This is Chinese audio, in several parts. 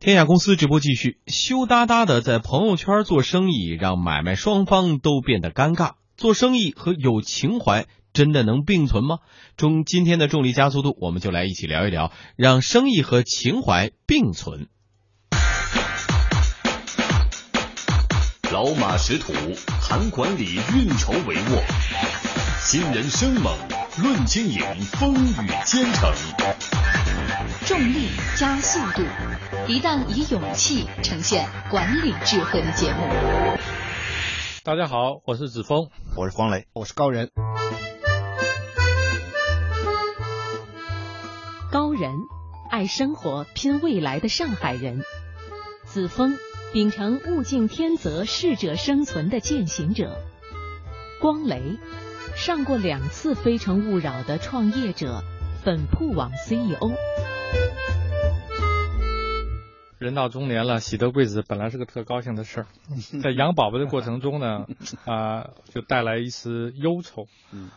天下公司直播继续，羞答答的在朋友圈做生意，让买卖双方都变得尴尬。做生意和有情怀真的能并存吗？中今天的重力加速度，我们就来一起聊一聊，让生意和情怀并存。老马识途，谈管理，运筹帷幄；新人生猛，论经营，风雨兼程。重力加速度，一档以勇气呈现管理智慧的节目。大家好，我是子峰，我是黄磊，我是高人。高人，爱生活、拼未来的上海人；子峰，秉承物竞天择、适者生存的践行者；光雷，上过两次《非诚勿扰》的创业者，粉铺网 CEO。人到中年了，喜得贵子本来是个特高兴的事儿，在养宝宝的过程中呢，啊，就带来一丝忧愁。嗯，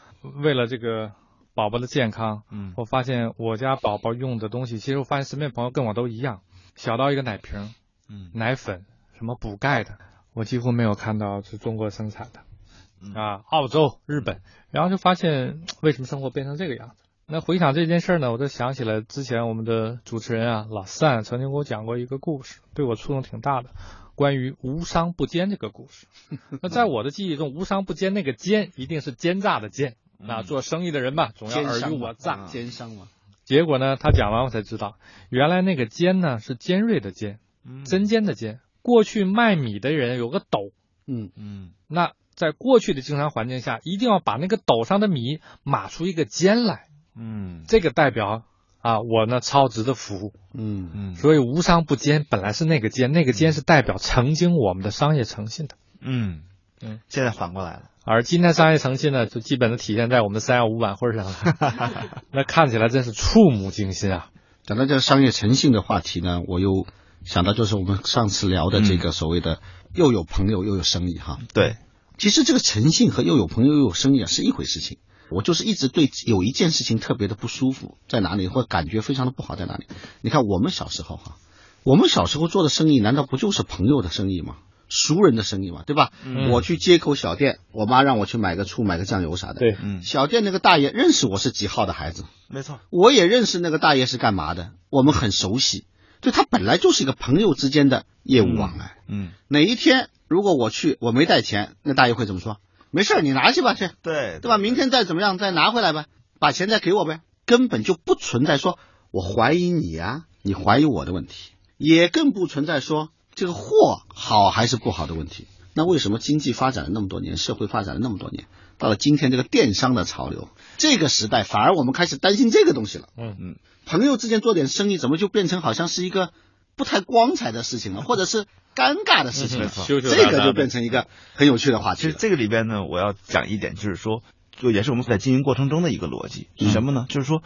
为了这个宝宝的健康，嗯，我发现我家宝宝用的东西，其实我发现身边朋友跟我都一样，小到一个奶瓶，嗯，奶粉，什么补钙的，我几乎没有看到是中国生产的，啊，澳洲、日本，然后就发现为什么生活变成这个样子。那回想这件事呢，我就想起来之前我们的主持人啊老三曾经给我讲过一个故事，对我触动挺大的，关于无商不奸这个故事。那在我的记忆中，无商不奸那个奸一定是奸诈的奸。那做生意的人吧，总要尔虞我诈，奸商嘛。结果呢，他讲完我才知道，原来那个尖呢是尖锐的尖，针尖的尖。过去卖米的人有个斗，嗯嗯，那在过去的经商环境下，一定要把那个斗上的米码出一个尖来。嗯，这个代表啊，我呢超值的服务，嗯。嗯，所以无商不奸本来是那个奸，那个奸是代表曾经我们的商业诚信的，嗯。嗯，现在反过来了，而今天商业诚信呢，就基本的体现在我们三幺五晚会上了，那看起来真是触目惊心啊！讲到这个商业诚信的话题呢，我又想到就是我们上次聊的这个所谓的又有朋友又有生意哈，对，其实这个诚信和又有朋友又有生意啊是一回事情。我就是一直对有一件事情特别的不舒服，在哪里，或感觉非常的不好在哪里？你看我们小时候哈，我们小时候做的生意，难道不就是朋友的生意吗？熟人的生意嘛，对吧？我去街口小店，我妈让我去买个醋、买个酱油啥的。对，小店那个大爷认识我是几号的孩子，没错，我也认识那个大爷是干嘛的，我们很熟悉，就他本来就是一个朋友之间的业务往来。嗯，哪一天如果我去我没带钱，那大爷会怎么说？没事你拿去吧，去，对对吧？明天再怎么样，再拿回来呗，把钱再给我呗，根本就不存在说我怀疑你啊，你怀疑我的问题，也更不存在说这个货好还是不好的问题。那为什么经济发展了那么多年，社会发展了那么多年，到了今天这个电商的潮流，这个时代，反而我们开始担心这个东西了。嗯嗯，朋友之间做点生意，怎么就变成好像是一个不太光彩的事情了，或者是？尴尬的事情，这个就变成一个很有趣的话题。其实这个里边呢，我要讲一点，就是说，就也是我们在经营过程中的一个逻辑，是什么呢？就是说，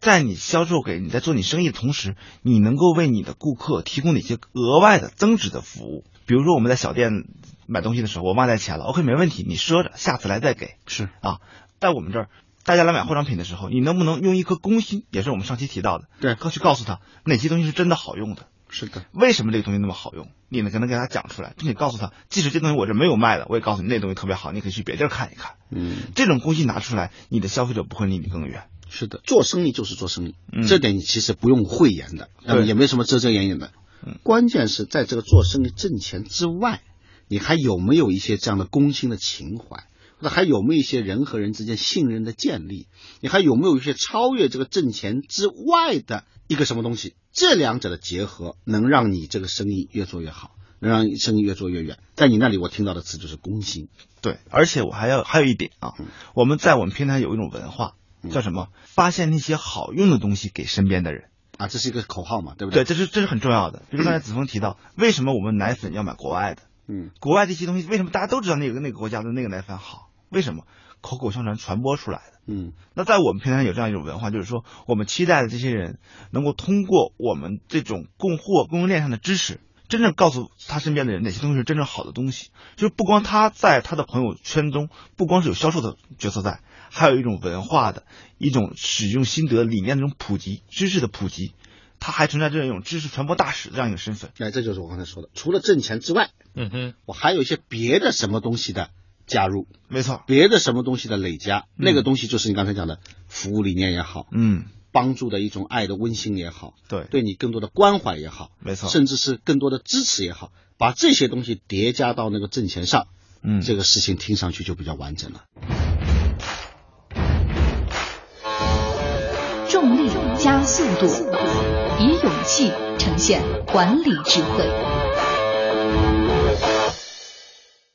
在你销售给你在做你生意的同时，你能够为你的顾客提供哪些额外的增值的服务？比如说我们在小店买东西的时候，我忘带钱了，OK，没问题，你赊着，下次来再给。是啊，在我们这儿，大家来买化妆品的时候，你能不能用一颗公心？也是我们上期提到的，对，去告诉他哪些东西是真的好用的。是的，为什么这个东西那么好用？你呢，可能给他讲出来，并且告诉他，即使这东西我这没有卖的，我也告诉你那东西特别好，你可以去别地儿看一看。嗯，这种东西拿出来，你的消费者不会离你更远。是的，做生意就是做生意，这点你其实不用讳言的，也没什么遮遮掩掩的。关键是在这个做生意挣钱之外，你还有没有一些这样的公心的情怀？那还有没有一些人和人之间信任的建立？你还有没有一些超越这个挣钱之外的一个什么东西？这两者的结合，能让你这个生意越做越好，能让生意越做越远。在你那里，我听到的词就是公心。对，而且我还要还有一点啊，我们在我们平台有一种文化，叫什么？发现那些好用的东西给身边的人啊，这是一个口号嘛，对不对？对，这是这是很重要的。比如刚才子枫提到，为什么我们奶粉要买国外的？嗯，国外这些东西为什么大家都知道那个那个国家的那个奶粉好？为什么口口相传传播出来的？嗯，那在我们平台有这样一种文化，就是说我们期待的这些人能够通过我们这种供货供应链上的知识，真正告诉他身边的人哪些东西是真正好的东西。就是不光他在他的朋友圈中，不光是有销售的角色在，还有一种文化的一种使用心得理念的这种普及知识的普及。他还存在这样一种知识传播大使这样一个身份。那，这就是我刚才说的，除了挣钱之外，嗯哼，我还有一些别的什么东西的加入，没错，别的什么东西的累加，那个东西就是你刚才讲的服务理念也好，嗯，帮助的一种爱的温馨也好，对，对你更多的关怀也好，没错，甚至是更多的支持也好，把这些东西叠加到那个挣钱上，嗯，这个事情听上去就比较完整了。重力加速度，以勇气呈现管理智慧。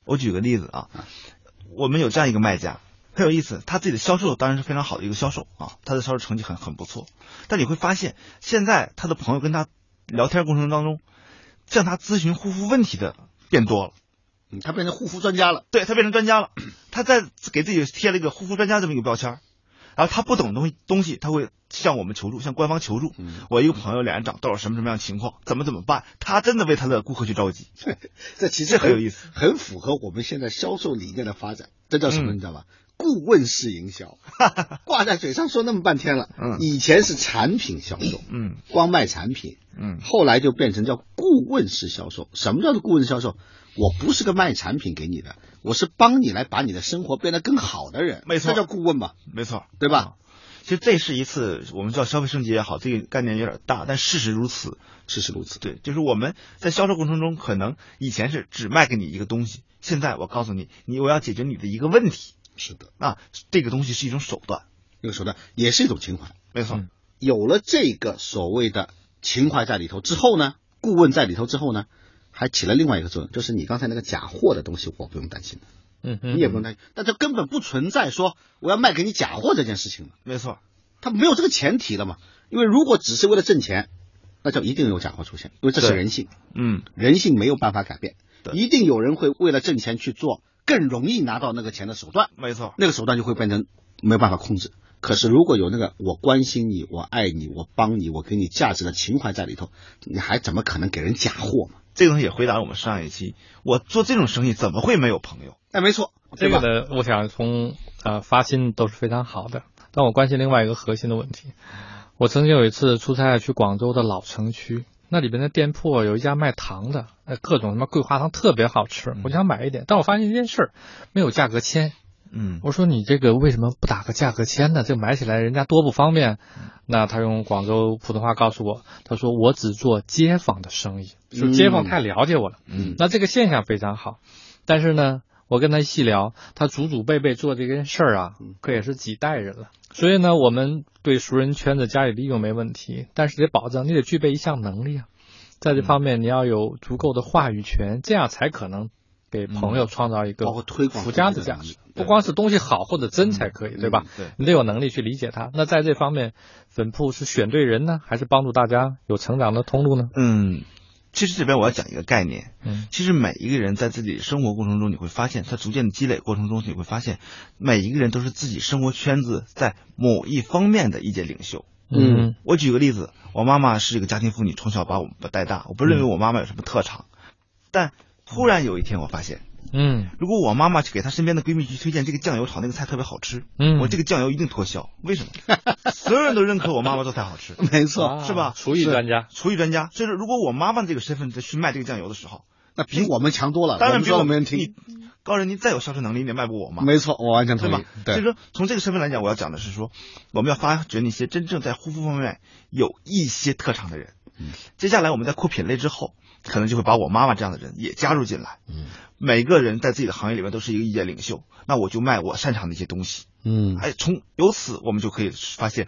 我举个例子啊，我们有这样一个卖家，很有意思，他自己的销售当然是非常好的一个销售啊，他的销售成绩很很不错。但你会发现，现在他的朋友跟他聊天过程当中，向他咨询护肤问题的变多了，嗯，他变成护肤专家了，对他变成专家了，他在给自己贴了一个护肤专家这么一个标签。然后他不懂东西东西，他会向我们求助，向官方求助。我一个朋友脸上长痘，什么什么样情况，怎么怎么办？他真的为他的顾客去着急。这其实很有意思，很符合我们现在销售理念的发展。这叫什么？你知道吧？顾问式营销，挂在嘴上说那么半天了。嗯，以前是产品销售，嗯，光卖产品，嗯，后来就变成叫顾问式销售。什么叫做顾问销售？我不是个卖产品给你的，我是帮你来把你的生活变得更好的人，没错，这叫顾问嘛，没错，对吧？其实这是一次我们叫消费升级也好，这个概念有点大，但事实如此，事实如此。对，就是我们在销售过程中，可能以前是只卖给你一个东西，现在我告诉你，你我要解决你的一个问题。是的，啊，这个东西是一种手段，一个手段也是一种情怀，没错。有了这个所谓的情怀在里头之后呢，顾问在里头之后呢。还起了另外一个作用，就是你刚才那个假货的东西，我不用担心嗯嗯，你也不用担心，但这根本不存在说我要卖给你假货这件事情了。没错，他没有这个前提了嘛？因为如果只是为了挣钱，那就一定有假货出现，因为这是人性。嗯，人性没有办法改变，一定有人会为了挣钱去做更容易拿到那个钱的手段。没错，那个手段就会变成没有办法控制。可是如果有那个我关心你、我爱你、我帮你、我给你价值的情怀在里头，你还怎么可能给人假货嘛？这个东西也回答了我们上一期，我做这种生意怎么会没有朋友？哎，没错，这个呢，我想从呃发心都是非常好的。但我关心另外一个核心的问题。我曾经有一次出差去广州的老城区，那里边的店铺有一家卖糖的，各种什么桂花糖特别好吃，我想买一点。但我发现一件事，没有价格签。嗯，我说你这个为什么不打个价格签呢？这买起来人家多不方便。那他用广州普通话告诉我，他说我只做街坊的生意，说街坊太了解我了。嗯，那这个现象非常好。但是呢，我跟他细聊，他祖祖辈辈做这件事儿啊，可也是几代人了。所以呢，我们对熟人圈子加以利用没问题，但是得保证你得具备一项能力啊，在这方面你要有足够的话语权，这样才可能。给朋友创造一个包括推广附加的价值，不光是东西好或者真才可以，对吧？对，你得有能力去理解它。那在这方面，粉铺是选对人呢，还是帮助大家有成长的通路呢？嗯，其实这边我要讲一个概念。嗯，其实每一个人在自己生活过程中，你会发现，他逐渐的积累过程中，你会发现，每一个人都是自己生活圈子在某一方面的意见领袖。嗯，我举个例子，我妈妈是一个家庭妇女，从小把我们带大，我不认为我妈妈有什么特长，但。突然有一天，我发现，嗯，如果我妈妈去给她身边的闺蜜去推荐这个酱油炒那个菜特别好吃，嗯，我这个酱油一定脱销。为什么？所有人都认可我妈妈做菜好吃，没错，是吧？厨艺专家，厨艺专家。所以说，如果我妈妈这个身份再去卖这个酱油的时候，那比我们强多了。当然比我们听。高人，您再有销售能力，你也卖不过我吗。没错，我完全同意。对所以说，从这个身份来讲，我要讲的是说，我们要发掘那些真正在护肤方面有一些特长的人。嗯，接下来我们在扩品类之后。可能就会把我妈妈这样的人也加入进来。嗯，每个人在自己的行业里面都是一个意见领袖，那我就卖我擅长的一些东西。嗯，哎，从由此我们就可以发现，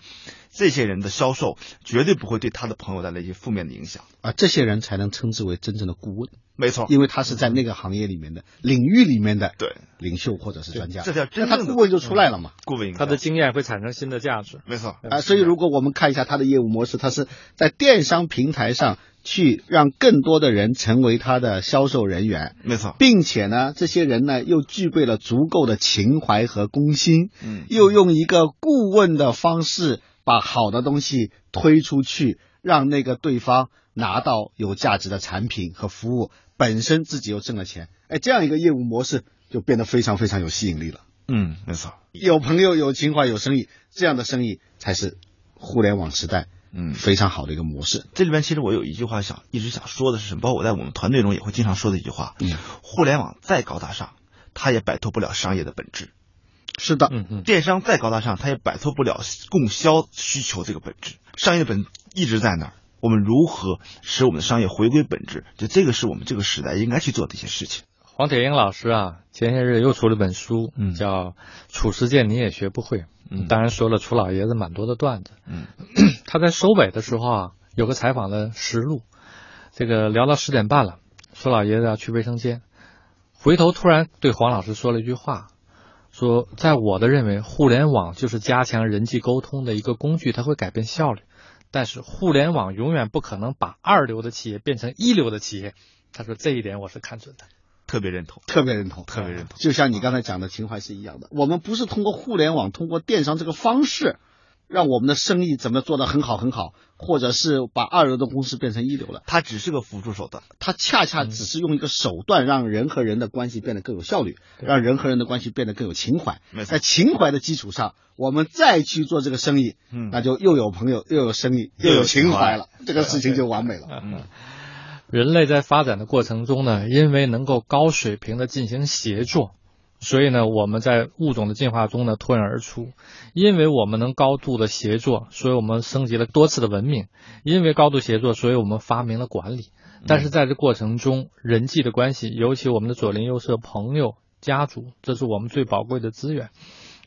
这些人的销售绝对不会对他的朋友带来一些负面的影响啊。这些人才能称之为真正的顾问。没错，因为他是在那个行业里面的领域里面的对领袖或者是专家，这叫真正的顾问就出来了嘛。顾问他的经验会产生新的价值。没错啊，所以如果我们看一下他的业务模式，他是在电商平台上去让更多的人成为他的销售人员。没错，并且呢，这些人呢又具备了足够的情怀和公心，嗯，又用一个顾问的方式把好的东西推出去，让那个对方拿到有价值的产品和服务。本身自己又挣了钱，哎，这样一个业务模式就变得非常非常有吸引力了。嗯，没错，有朋友、有情怀、有生意，这样的生意才是互联网时代嗯，非常好的一个模式。这里面其实我有一句话想一直想说的是什么？包括我在我们团队中也会经常说的一句话：，嗯，互联网再高大上，它也摆脱不了商业的本质。是的，嗯嗯，电商再高大上，它也摆脱不了供销需求这个本质。商业的本一直在那儿。我们如何使我们的商业回归本质？就这个是我们这个时代应该去做的一些事情。黄铁英老师啊，前些日又出了本书，嗯，叫《褚时健你也学不会》，嗯，当然说了褚老爷子蛮多的段子，嗯，他在收尾的时候啊，有个采访的实录，这个聊到十点半了，说老爷子要去卫生间，回头突然对黄老师说了一句话，说在我的认为，互联网就是加强人际沟通的一个工具，它会改变效率。但是互联网永远不可能把二流的企业变成一流的企业，他说这一点我是看准的，特别认同，特别认同，特别认同。就像你刚才讲的情怀是一样的，我们不是通过互联网、通过电商这个方式。让我们的生意怎么做得很好很好，或者是把二流的公司变成一流了，它只是个辅助手段，它恰恰只是用一个手段让人和人的关系变得更有效率，让人和人的关系变得更有情怀。在情怀的基础上，我们再去做这个生意，嗯，那就又有朋友，又有生意，又有情怀。了，这个事情就完美了。嗯，人类在发展的过程中呢，因为能够高水平的进行协作。所以呢，我们在物种的进化中呢脱颖而出，因为我们能高度的协作，所以我们升级了多次的文明；因为高度协作，所以我们发明了管理。但是在这过程中，人际的关系，尤其我们的左邻右舍、朋友、家族，这是我们最宝贵的资源。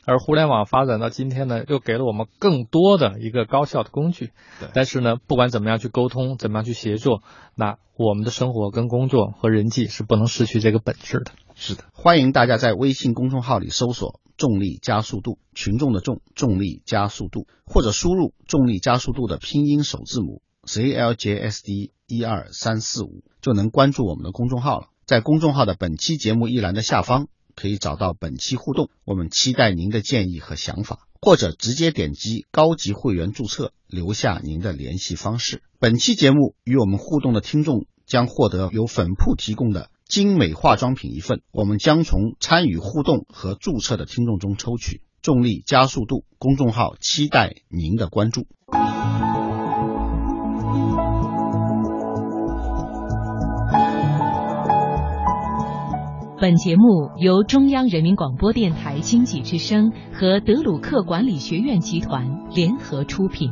而互联网发展到今天呢，又给了我们更多的一个高效的工具。但是呢，不管怎么样去沟通，怎么样去协作，那我们的生活跟工作和人际是不能失去这个本质的。是的，欢迎大家在微信公众号里搜索“重力加速度”，群众的重，重力加速度，或者输入“重力加速度”的拼音首字母 z l j s d 一二三四五，就能关注我们的公众号了。在公众号的本期节目一栏的下方。可以找到本期互动，我们期待您的建议和想法，或者直接点击高级会员注册，留下您的联系方式。本期节目与我们互动的听众将获得由粉铺提供的精美化妆品一份，我们将从参与互动和注册的听众中抽取。重力加速度公众号期待您的关注。本节目由中央人民广播电台经济之声和德鲁克管理学院集团联合出品。